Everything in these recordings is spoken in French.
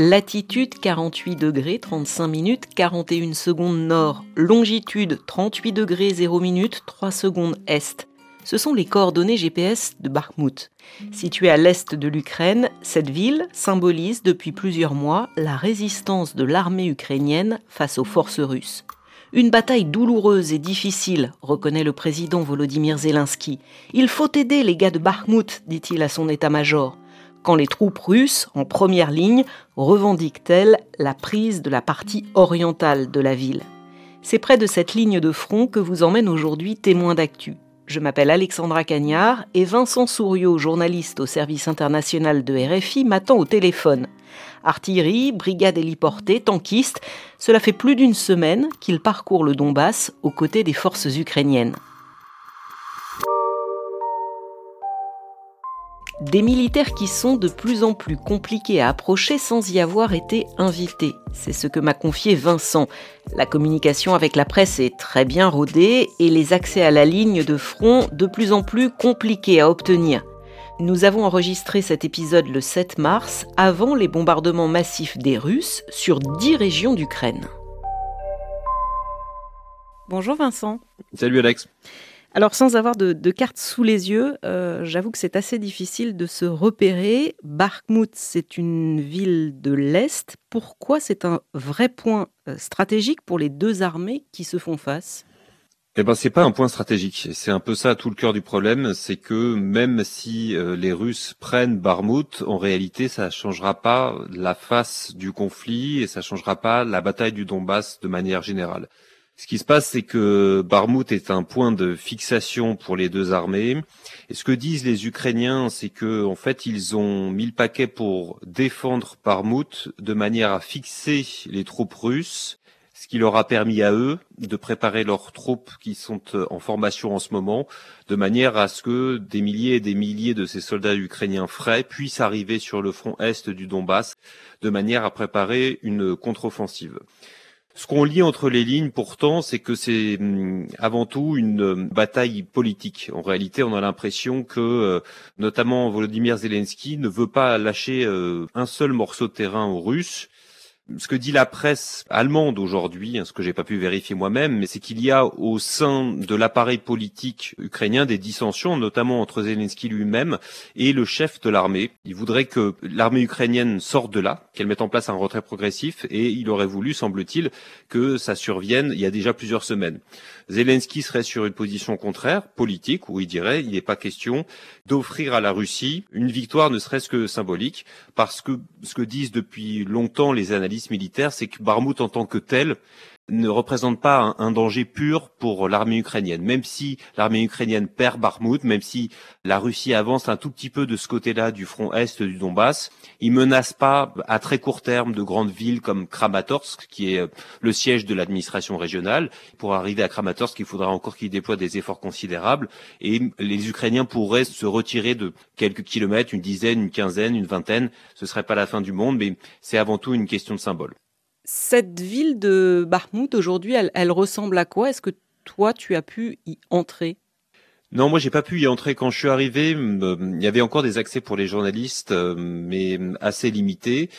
Latitude 48 degrés 35 minutes 41 secondes nord. Longitude 38 degrés 0 minutes 3 secondes est. Ce sont les coordonnées GPS de Bakhmut. Située à l'est de l'Ukraine, cette ville symbolise depuis plusieurs mois la résistance de l'armée ukrainienne face aux forces russes. Une bataille douloureuse et difficile, reconnaît le président Volodymyr Zelensky. Il faut aider les gars de Bakhmut, dit-il à son état-major quand les troupes russes, en première ligne, revendiquent-elles la prise de la partie orientale de la ville? C'est près de cette ligne de front que vous emmène aujourd'hui Témoin d'actu. Je m'appelle Alexandra Cagnard et Vincent Souriau, journaliste au service international de RFI, m'attend au téléphone. Artillerie, brigade héliportée, tankiste, cela fait plus d'une semaine qu'il parcourt le Donbass aux côtés des forces ukrainiennes. Des militaires qui sont de plus en plus compliqués à approcher sans y avoir été invités. C'est ce que m'a confié Vincent. La communication avec la presse est très bien rodée et les accès à la ligne de front de plus en plus compliqués à obtenir. Nous avons enregistré cet épisode le 7 mars, avant les bombardements massifs des Russes sur 10 régions d'Ukraine. Bonjour Vincent. Salut Alex. Alors sans avoir de, carte sous les yeux, euh, j'avoue que c'est assez difficile de se repérer. Bakhmut, c'est une ville de l'Est. Pourquoi c'est un vrai point euh, stratégique pour les deux armées qui se font face? Eh ben, c'est pas un point stratégique. C'est un peu ça tout le cœur du problème, c'est que même si euh, les Russes prennent Barmout, en réalité, ça changera pas la face du conflit et ça changera pas la bataille du Donbass de manière générale. Ce qui se passe, c'est que Barmout est un point de fixation pour les deux armées. Et ce que disent les Ukrainiens, c'est que en fait, ils ont mis le paquet pour défendre Barmout de manière à fixer les troupes russes, qui leur a permis à eux de préparer leurs troupes qui sont en formation en ce moment, de manière à ce que des milliers et des milliers de ces soldats ukrainiens frais puissent arriver sur le front est du Donbass, de manière à préparer une contre-offensive. Ce qu'on lit entre les lignes, pourtant, c'est que c'est hum, avant tout une hum, bataille politique. En réalité, on a l'impression que, euh, notamment, Volodymyr Zelensky ne veut pas lâcher euh, un seul morceau de terrain aux Russes ce que dit la presse allemande aujourd'hui, hein, ce que j'ai pas pu vérifier moi-même, mais c'est qu'il y a au sein de l'appareil politique ukrainien des dissensions, notamment entre Zelensky lui-même et le chef de l'armée. Il voudrait que l'armée ukrainienne sorte de là, qu'elle mette en place un retrait progressif, et il aurait voulu, semble-t-il, que ça survienne il y a déjà plusieurs semaines. Zelensky serait sur une position contraire, politique, où il dirait il n'est pas question d'offrir à la Russie une victoire ne serait-ce que symbolique, parce que ce que disent depuis longtemps les analystes militaires, c'est que Barmout en tant que tel ne représente pas un, danger pur pour l'armée ukrainienne. Même si l'armée ukrainienne perd Bakhmut, même si la Russie avance un tout petit peu de ce côté-là du front est du Donbass, il menace pas à très court terme de grandes villes comme Kramatorsk, qui est euh, le siège de l'administration régionale. Pour arriver à Kramatorsk, il faudra encore qu'il déploie des efforts considérables et les Ukrainiens pourraient se retirer de quelques kilomètres, une dizaine, une quinzaine, une vingtaine. Ce serait pas la fin du monde, mais c'est avant tout une question de symbole. Cette ville de Bakhmut, aujourd'hui, elle, ressemble à quoi? Est-ce que toi, tu as pu y entrer? Non, moi j'ai pas pu y entrer quand je suis arrivé. Il y avait encore des accès pour les journalistes, euh, mais assez limités.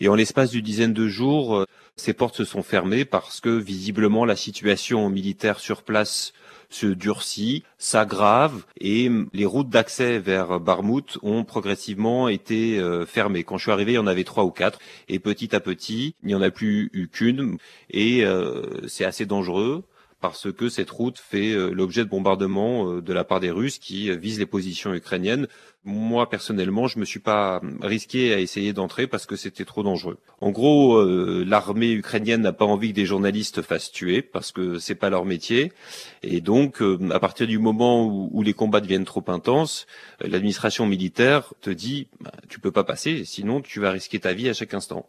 Et en l'espace d'une dizaine de jours, euh, ces portes se sont fermées parce que visiblement la situation militaire sur place se durcit, s'aggrave et les routes d'accès vers Barmouth ont progressivement été euh, fermées. Quand je suis arrivé, il y en avait trois ou quatre et petit à petit, il n'y en a plus eu qu'une et euh, c'est assez dangereux parce que cette route fait euh, l'objet de bombardements de la part des Russes qui visent les positions ukrainiennes moi personnellement, je me suis pas risqué à essayer d'entrer parce que c'était trop dangereux. En gros, euh, l'armée ukrainienne n'a pas envie que des journalistes fassent tuer parce que c'est pas leur métier. Et donc, euh, à partir du moment où, les combats deviennent trop intenses, euh, l'administration militaire te dit bah, tu peux pas passer, sinon tu vas risquer ta vie à chaque instant.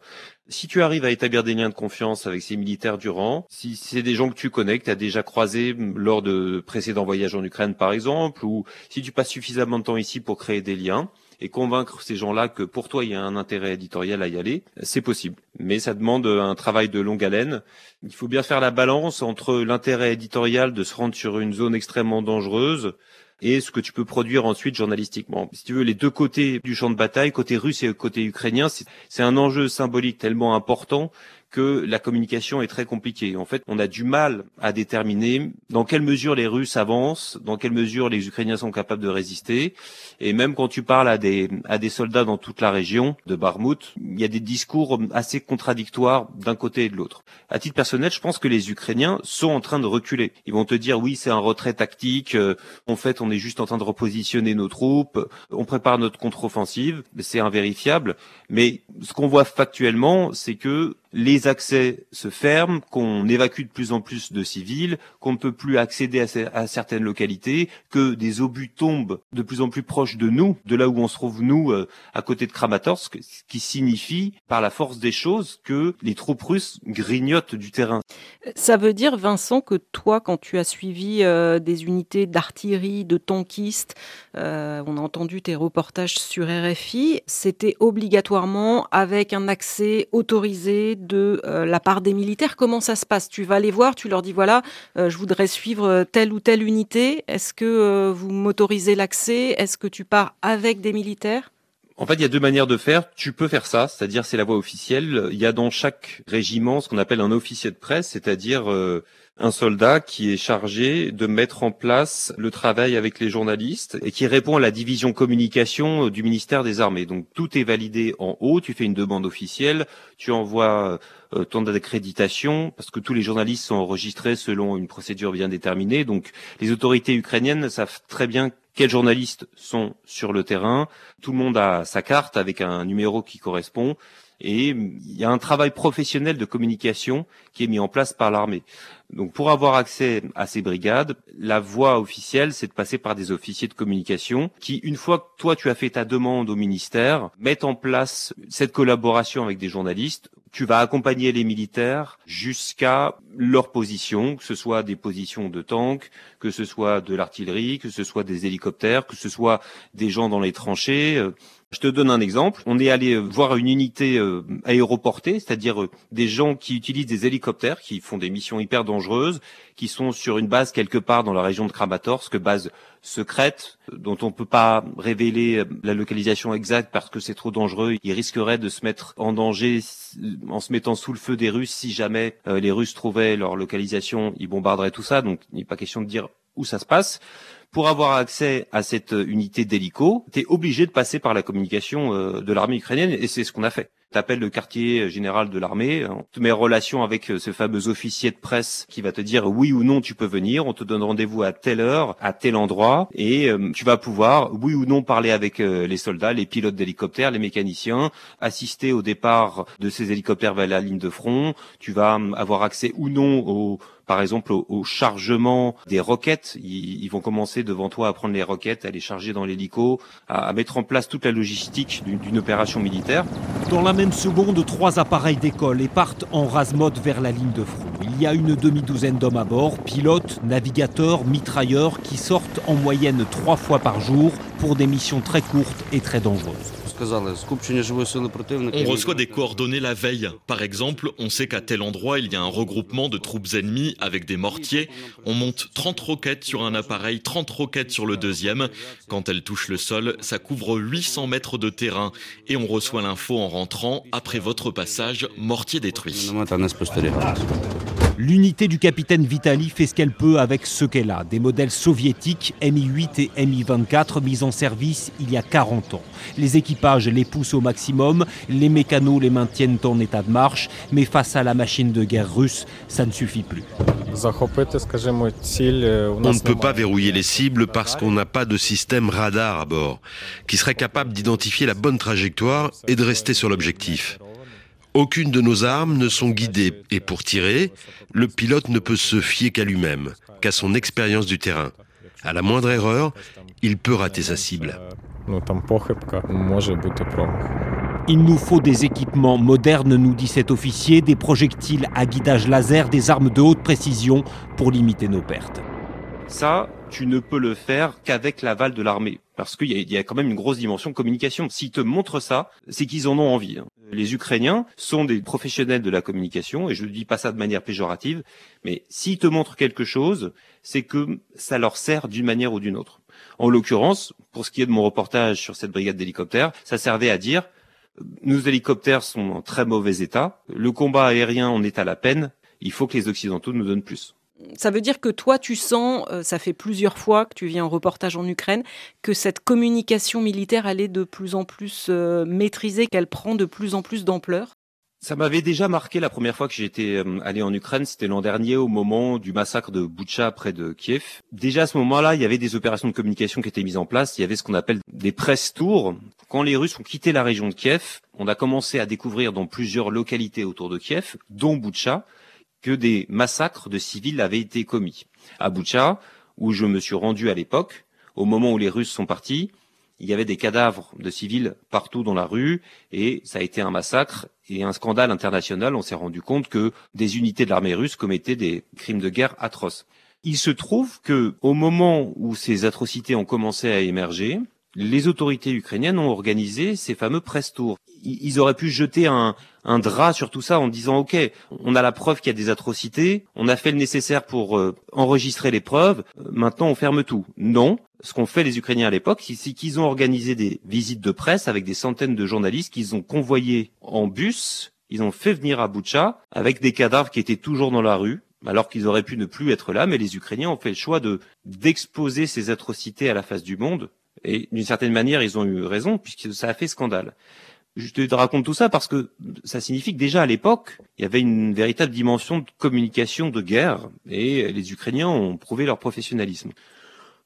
Si tu arrives à établir des liens de confiance avec ces militaires durant, si c'est des gens que tu connais, que tu as déjà croisés lors de précédents voyages en Ukraine par exemple, ou si tu passes suffisamment de temps ici pour créer des liens et convaincre ces gens-là que pour toi il y a un intérêt éditorial à y aller, c'est possible. Mais ça demande un travail de longue haleine. Il faut bien faire la balance entre l'intérêt éditorial de se rendre sur une zone extrêmement dangereuse et ce que tu peux produire ensuite journalistiquement. Si tu veux, les deux côtés du champ de bataille, côté russe et côté ukrainien, c'est un enjeu symbolique tellement important que la communication est très compliquée. En fait, on a du mal à déterminer dans quelle mesure les Russes avancent, dans quelle mesure les Ukrainiens sont capables de résister. Et même quand tu parles à des, à des soldats dans toute la région de Barmout, il y a des discours assez contradictoires d'un côté et de l'autre. À titre personnel, je pense que les Ukrainiens sont en train de reculer. Ils vont te dire oui, c'est un retrait tactique. Euh, en fait, on est juste en train de repositionner nos troupes. On prépare notre contre-offensive. C'est invérifiable. Mais ce qu'on voit factuellement, c'est que les accès se ferment, qu'on évacue de plus en plus de civils, qu'on ne peut plus accéder à, certaines localités, que des obus tombent de plus en plus proches de nous, de là où on se trouve nous, euh, à côté de Kramatorsk, ce qui signifie, par la force des choses, que les troupes russes grignotent du terrain. Ça veut dire, Vincent, que toi, quand tu as suivi euh, des unités d'artillerie, de tankistes, euh, on a entendu tes reportages sur RFI, c'était obligatoirement avec un accès autorisé de euh, la part des militaires. Comment ça se passe? Tu vas les voir, tu leur dis voilà, euh, je voudrais suivre telle ou telle unité. Est-ce que euh, vous m'autorisez l'accès? Est-ce que tu pars avec des militaires? En fait, il y a deux manières de faire. Tu peux faire ça, c'est-à-dire c'est la voie officielle. Il y a dans chaque régiment ce qu'on appelle un officier de presse, c'est-à-dire un soldat qui est chargé de mettre en place le travail avec les journalistes et qui répond à la division communication euh, du ministère des Armées. Donc tout est validé en haut, tu fais une demande officielle, tu envoies euh, ton accréditation parce que tous les journalistes sont enregistrés selon une procédure bien déterminée. Donc les autorités ukrainiennes savent très bien quels journalistes sont sur le terrain. Tout le monde a sa carte avec un numéro qui correspond. Et il y a un travail professionnel de communication qui est mis en place par l'armée. Donc pour avoir accès à ces brigades, la voie officielle, c'est de passer par des officiers de communication qui, une fois que toi tu as fait ta demande au ministère, mettent en place cette collaboration avec des journalistes. Tu vas accompagner les militaires jusqu'à leur position, que ce soit des positions de tanks, que ce soit de l'artillerie, que ce soit des hélicoptères, que ce soit des gens dans les tranchées. Je te donne un exemple. On est allé voir une unité euh, aéroportée, c'est-à-dire euh, des gens qui utilisent des hélicoptères, qui font des missions hyper dangereuses, qui sont sur une base quelque part dans la région de Kramatorsk, base secrète, dont on ne peut pas révéler euh, la localisation exacte parce que c'est trop dangereux. Ils risqueraient de se mettre en danger en se mettant sous le feu des Russes si jamais les Russes trouvaient leur localisation, ils bombarderaient tout ça. Donc il n'est pas question de dire où ça se passe pour avoir accès à cette unité d'hélico, tu es obligé de passer par la communication euh, de l'armée ukrainienne et c'est ce qu'on a fait. T'appelles le quartier général de l'armée, on te met relation avec euh, ce fameux officier de presse qui va te dire oui ou non tu peux venir, on te donne rendez-vous à telle heure, à tel endroit, et euh, tu vas pouvoir oui ou non parler avec les soldats, les pilotes d'hélicoptères, les mécaniciens, assister au départ de ces hélicoptères vers la ligne de front, tu vas avoir accès ou non aux par exemple au, chargement des roquettes. Ils, vont commencer devant toi à prendre les roquettes, à les charger dans l'hélico, à, mettre en place toute la logistique d'une opération militaire. Dans la même seconde, trois appareils décollent et partent en rase-mode vers la ligne de front. Il y a une demi-douzaine d'hommes à bord, pilotes, navigateurs, mitrailleurs, qui sortent en moyenne trois fois par jour pour des missions très courtes et très dangereuses. On reçoit des coordonnées la veille. Par exemple, on sait qu'à tel endroit, il y a un regroupement de troupes ennemies avec des mortiers. On monte 30 roquettes sur un appareil, 30 roquettes sur le deuxième. Quand elles touchent le sol, ça couvre 800 mètres de terrain. Et on reçoit l'info en rentrant, après votre passage, mortier détruit. L'unité du capitaine Vitali fait ce qu'elle peut avec ce qu'elle a. Des modèles soviétiques Mi-8 et Mi-24 mis en service il y a 40 ans. Les équipages les poussent au maximum, les mécanos les maintiennent en état de marche, mais face à la machine de guerre russe, ça ne suffit plus. On ne peut pas verrouiller les cibles parce qu'on n'a pas de système radar à bord qui serait capable d'identifier la bonne trajectoire et de rester sur l'objectif. Aucune de nos armes ne sont guidées et pour tirer, le pilote ne peut se fier qu'à lui-même, qu'à son expérience du terrain. À la moindre erreur, il peut rater sa cible. Il nous faut des équipements modernes, nous dit cet officier, des projectiles à guidage laser, des armes de haute précision pour limiter nos pertes. Ça, tu ne peux le faire qu'avec l'aval de l'armée. Parce qu'il y, a quand même une grosse dimension de communication. S'ils te montrent ça, c'est qu'ils en ont envie. Hein. Les Ukrainiens sont des professionnels de la communication, et je ne dis pas ça de manière péjorative, mais s'ils te montrent quelque chose, c'est que ça leur sert d'une manière ou d'une autre. En l'occurrence, pour ce qui est de mon reportage sur cette brigade d'hélicoptères, ça servait à dire nos hélicoptères sont en très mauvais état, le combat aérien en est à la peine, il faut que les Occidentaux nous donnent plus. Ça veut dire que toi, tu sens, euh, ça fait plusieurs fois que tu viens en reportage en Ukraine, que cette communication militaire, elle est de plus en plus euh, maîtrisée, qu'elle prend de plus en plus d'ampleur? Ça m'avait déjà marqué la première fois que j'étais euh, allé en Ukraine, c'était l'an dernier au moment du massacre de Boutcha près de Kiev. Déjà à ce moment-là, il y avait des opérations de communication qui étaient mises en place, il y avait ce qu'on appelle des press tours. Quand les Russes ont quitté la région de Kiev, on a commencé à découvrir dans plusieurs localités autour de Kiev, dont Boutcha, que des massacres de civils avaient été commis. À Boutcha, où je me suis rendu à l'époque, au moment où les Russes sont partis, il y avait des cadavres de civils partout dans la rue et ça a été un massacre et un scandale international. On s'est rendu compte que des unités de l'armée russe commettaient des crimes de guerre atroces. Il se trouve que au moment où ces atrocités ont commencé à émerger, les autorités ukrainiennes ont organisé ces fameux press tours. Ils auraient pu jeter un, un drap sur tout ça en disant ok, on a la preuve qu'il y a des atrocités, on a fait le nécessaire pour euh, enregistrer les preuves, euh, maintenant on ferme tout. Non, ce qu'ont fait les Ukrainiens à l'époque, c'est qu'ils ont organisé des visites de presse avec des centaines de journalistes qu'ils ont convoyés en bus, ils ont fait venir à Boutcha avec des cadavres qui étaient toujours dans la rue, alors qu'ils auraient pu ne plus être là, mais les Ukrainiens ont fait le choix de d'exposer ces atrocités à la face du monde. Et d'une certaine manière, ils ont eu raison, puisque ça a fait scandale. Je te raconte tout ça parce que ça signifie que déjà à l'époque, il y avait une véritable dimension de communication de guerre et les Ukrainiens ont prouvé leur professionnalisme.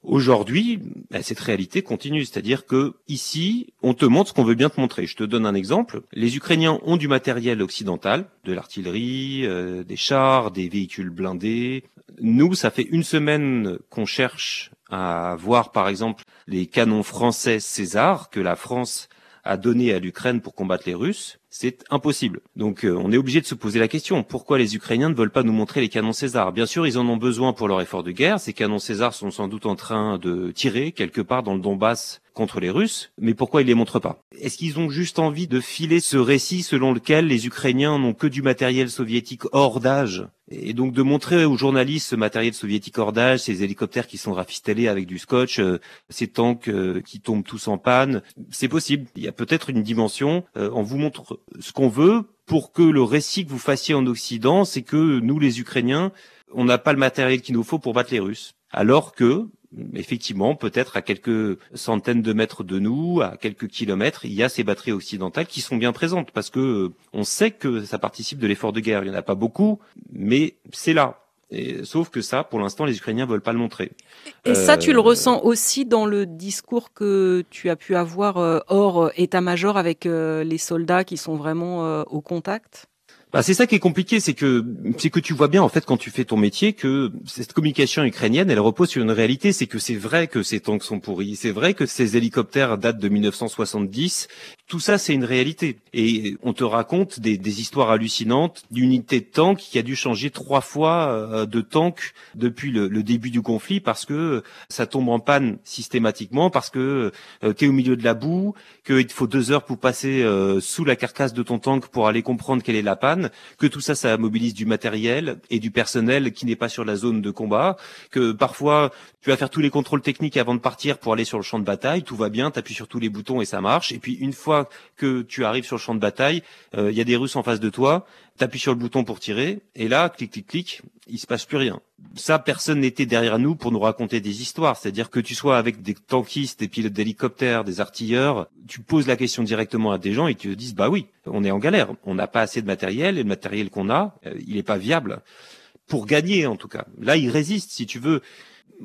Aujourd'hui, ben, cette réalité continue, c'est-à-dire que ici, on te montre ce qu'on veut bien te montrer. Je te donne un exemple. Les Ukrainiens ont du matériel occidental, de l'artillerie, euh, des chars, des véhicules blindés. Nous, ça fait une semaine qu'on cherche à voir, par exemple, les canons français César que la France à donner à l'Ukraine pour combattre les Russes, c'est impossible. Donc euh, on est obligé de se poser la question, pourquoi les Ukrainiens ne veulent pas nous montrer les canons César? Bien sûr, ils en ont besoin pour leur effort de guerre, ces canons César sont sans doute en train de tirer quelque part dans le Donbass contre les Russes, mais pourquoi ils les montrent pas? Est-ce qu'ils ont juste envie de filer ce récit selon lequel les Ukrainiens n'ont que du matériel soviétique hors d'âge? Et donc de montrer aux journalistes ce matériel soviétique hors d'âge, ces hélicoptères qui sont rafistolés avec du scotch, euh, ces tanks euh, qui tombent tous en panne, c'est possible. Il y a peut-être une dimension, euh, on vous montre ce qu'on veut pour que le récit que vous fassiez en Occident, c'est que nous les Ukrainiens, on n'a pas le matériel qu'il nous faut pour battre les Russes. Alors que effectivement, peut-être à quelques centaines de mètres de nous, à quelques kilomètres, il y a ces batteries occidentales qui sont bien présentes parce que euh, on sait que ça participe de l'effort de guerre. Il n'y en a pas beaucoup, mais c'est là. Et, sauf que ça, pour l'instant, les Ukrainiens veulent pas le montrer. Et ça, tu le euh, ressens aussi dans le discours que tu as pu avoir euh, hors état-major avec les soldats qui sont vraiment au contact? Bah, c'est ça qui est compliqué, c'est que c'est que tu vois bien en fait quand tu fais ton métier que cette communication ukrainienne, elle repose sur une réalité, c'est que c'est vrai que ces tanks sont pourris, c'est vrai que ces hélicoptères datent de 1970, tout ça c'est une réalité. Et on te raconte des, des histoires hallucinantes d'unités de tanks qui a dû changer trois fois euh, de tank depuis le, le, début du conflit parce que ça tombe en panne systématiquement, parce que euh, tu es au milieu de la boue, qu'il te faut deux heures pour passer euh, sous la carcasse de ton tank pour aller comprendre quelle est la panne que tout ça, ça mobilise du matériel et du personnel qui n'est pas sur la zone de combat, que parfois tu vas faire tous les contrôles techniques avant de partir pour aller sur le champ de bataille, tout va bien, tu appuies sur tous les boutons et ça marche, et puis une fois que tu arrives sur le champ de bataille, euh, il y a des Russes en face de toi, tu appuies sur le bouton pour tirer, et là, clic, clic, clic, il se passe plus rien. Ça, personne n'était derrière nous pour nous raconter des histoires. C'est-à-dire que tu sois avec des tankistes, des pilotes d'hélicoptères, des artilleurs, tu poses la question directement à des gens et tu te disent, bah oui, on est en galère. On n'a pas assez de matériel et le matériel qu'on a, euh, il n'est pas viable. Pour gagner, en tout cas. Là, il résiste, si tu veux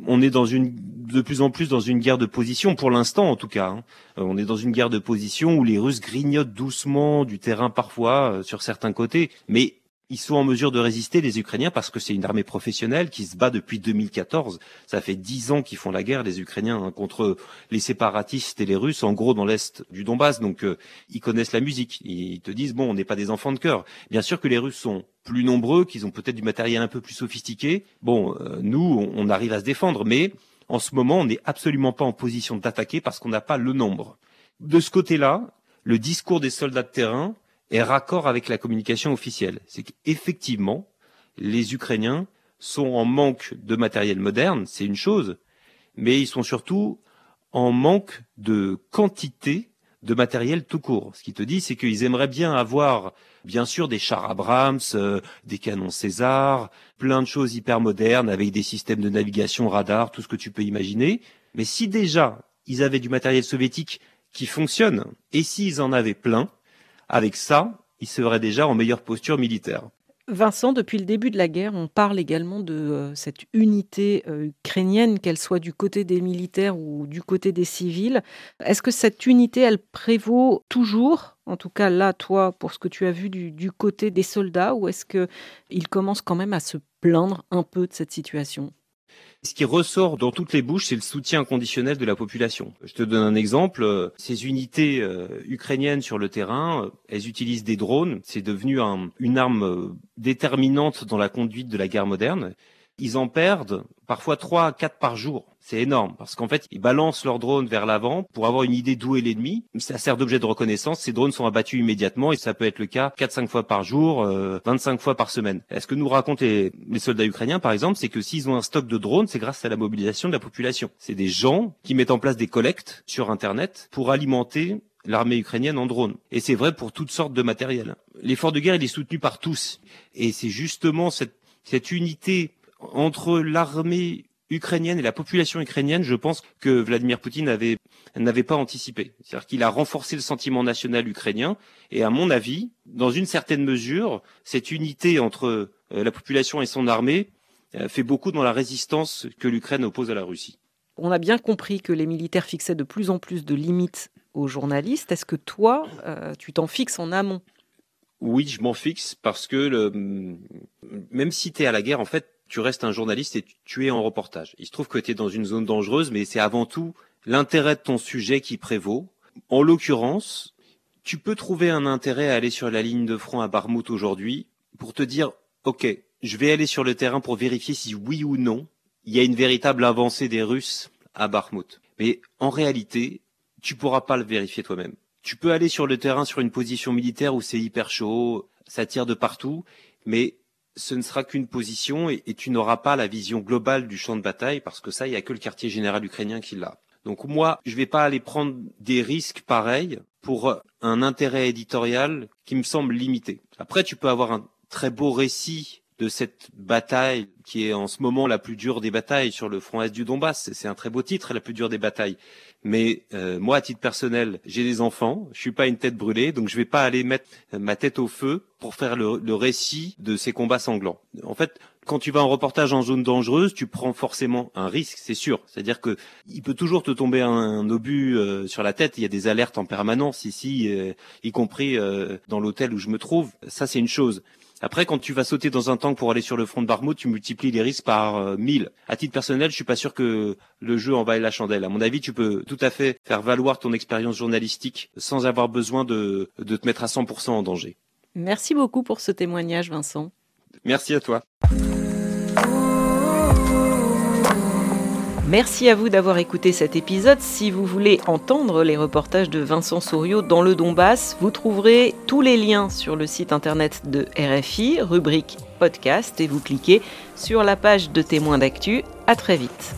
on est dans une de plus en plus dans une guerre de position pour l'instant en tout cas. Hein. Euh, on est dans une guerre de position où les Russes grignotent doucement du terrain parfois euh, sur certains côtés, mais ils sont en mesure de résister, les Ukrainiens, parce que c'est une armée professionnelle qui se bat depuis 2014. Ça fait dix ans qu'ils font la guerre, les Ukrainiens, hein, contre les séparatistes et les Russes, en gros dans l'est du Donbass. Donc, euh, ils connaissent la musique. Ils te disent, bon, on n'est pas des enfants de cœur. Bien sûr que les Russes sont plus nombreux, qu'ils ont peut-être du matériel un peu plus sophistiqué. Bon, euh, nous, on, arrive à se défendre, mais en ce moment, on n'est absolument pas en position d'attaquer parce qu'on n'a pas le nombre. De ce côté-là, le discours des soldats de terrain est raccord avec la communication officielle. C'est qu'effectivement, les Ukrainiens sont en manque de matériel moderne, c'est une chose, mais ils sont surtout en manque de quantité de matériel tout court. Ce qui te dit, c'est qu'ils aimeraient bien avoir, bien sûr, des chars Abrams, euh, des canons César, plein de choses hyper modernes avec des systèmes de navigation radar, tout ce que tu peux imaginer. Mais si déjà ils avaient du matériel soviétique qui fonctionne, et s'ils en avaient plein, avec ça, ils seraient déjà en meilleure posture militaire. Vincent, depuis le début de la guerre, on parle également de euh, cette unité euh, ukrainienne, qu'elle soit du côté des militaires ou du côté des civils. Est-ce que cette unité, elle prévaut toujours? En tout cas là, toi, pour ce que tu as vu du, du côté des soldats, ou est-ce qu'ils commencent quand même à se plaindre un peu de cette situation? Ce qui ressort dans toutes les bouches, c'est le soutien inconditionnel de la population. Je te donne un exemple. Ces unités euh, ukrainiennes sur le terrain, euh, elles utilisent des drones. C'est devenu une arme euh, déterminante dans la conduite de la guerre moderne. Ils en perdent parfois trois à quatre par jour. C'est énorme parce qu'en fait, ils balancent leurs drones vers l'avant pour avoir une idée d'où est l'ennemi. Ça sert d'objet de reconnaissance. Ces drones sont abattus immédiatement et ça peut être le cas 4-5 fois par jour, 25 fois par semaine. Ce que nous racontent les, les soldats ukrainiens, par exemple, c'est que s'ils ont un stock de drones, c'est grâce à la mobilisation de la population. C'est des gens qui mettent en place des collectes sur Internet pour alimenter l'armée ukrainienne en drones. Et c'est vrai pour toutes sortes de matériel. L'effort de guerre, il est soutenu par tous. Et c'est justement cette, cette unité entre l'armée ukrainienne et la population ukrainienne, je pense que Vladimir Poutine avait n'avait pas anticipé. C'est-à-dire qu'il a renforcé le sentiment national ukrainien et à mon avis, dans une certaine mesure, cette unité entre euh, la population et son armée euh, fait beaucoup dans la résistance que l'Ukraine oppose à la Russie. On a bien compris que les militaires fixaient de plus en plus de limites aux journalistes. Est-ce que toi, euh, tu t'en fixes en amont? Oui, je m'en fixe parce que le, même si tu es à la guerre, en fait, tu restes un journaliste et tu es en reportage. Il se trouve que tu es dans une zone dangereuse, mais c'est avant tout l'intérêt de ton sujet qui prévaut. En l'occurrence, tu peux trouver un intérêt à aller sur la ligne de front à Barmouth aujourd'hui pour te dire, OK, je vais aller sur le terrain pour vérifier si oui ou non il y a une véritable avancée des Russes à Barmouth. Mais en réalité, tu pourras pas le vérifier toi-même. Tu peux aller sur le terrain sur une position militaire où c'est hyper chaud, ça tire de partout, mais ce ne sera qu'une position et, tu n'auras pas la vision globale du champ de bataille parce que ça, il n'y a que le quartier général ukrainien qui l'a. Donc moi, je ne vais pas aller prendre des risques pareils pour un intérêt éditorial qui me semble limité. Après, tu peux avoir un très beau récit de cette bataille qui est en ce moment la plus dure des batailles sur le front est du Donbass. C'est un très beau titre, la plus dure des batailles. Mais euh, moi, à titre personnel, j'ai des enfants, je suis pas une tête brûlée, donc je vais pas aller mettre ma tête au feu pour faire le, récit de ces combats sanglants. En fait, quand tu vas en reportage en zone dangereuse, tu prends forcément un risque, c'est sûr. C'est-à-dire que il peut toujours te tomber un, obus euh, sur la tête. Il y a des alertes en permanence ici, euh, y compris dans l'hôtel où je me trouve. Ça, c'est une chose. Après, quand tu vas sauter dans un tank pour aller sur le front de Barmouth, tu multiplies les risques par 1000. Euh, à titre personnel, je suis pas sûr que le jeu en vaille la chandelle. À mon avis, tu peux tout à fait faire valoir ton expérience journalistique sans avoir besoin de, de te mettre à 100% en danger. Merci beaucoup pour ce témoignage, Vincent. Merci à toi. Merci à vous d'avoir écouté cet épisode. Si vous voulez entendre les reportages de Vincent Souriau dans le Donbass, vous trouverez tous les liens sur le site internet de RFI, rubrique podcast, et vous cliquez sur la page de témoins d'actu. À très vite.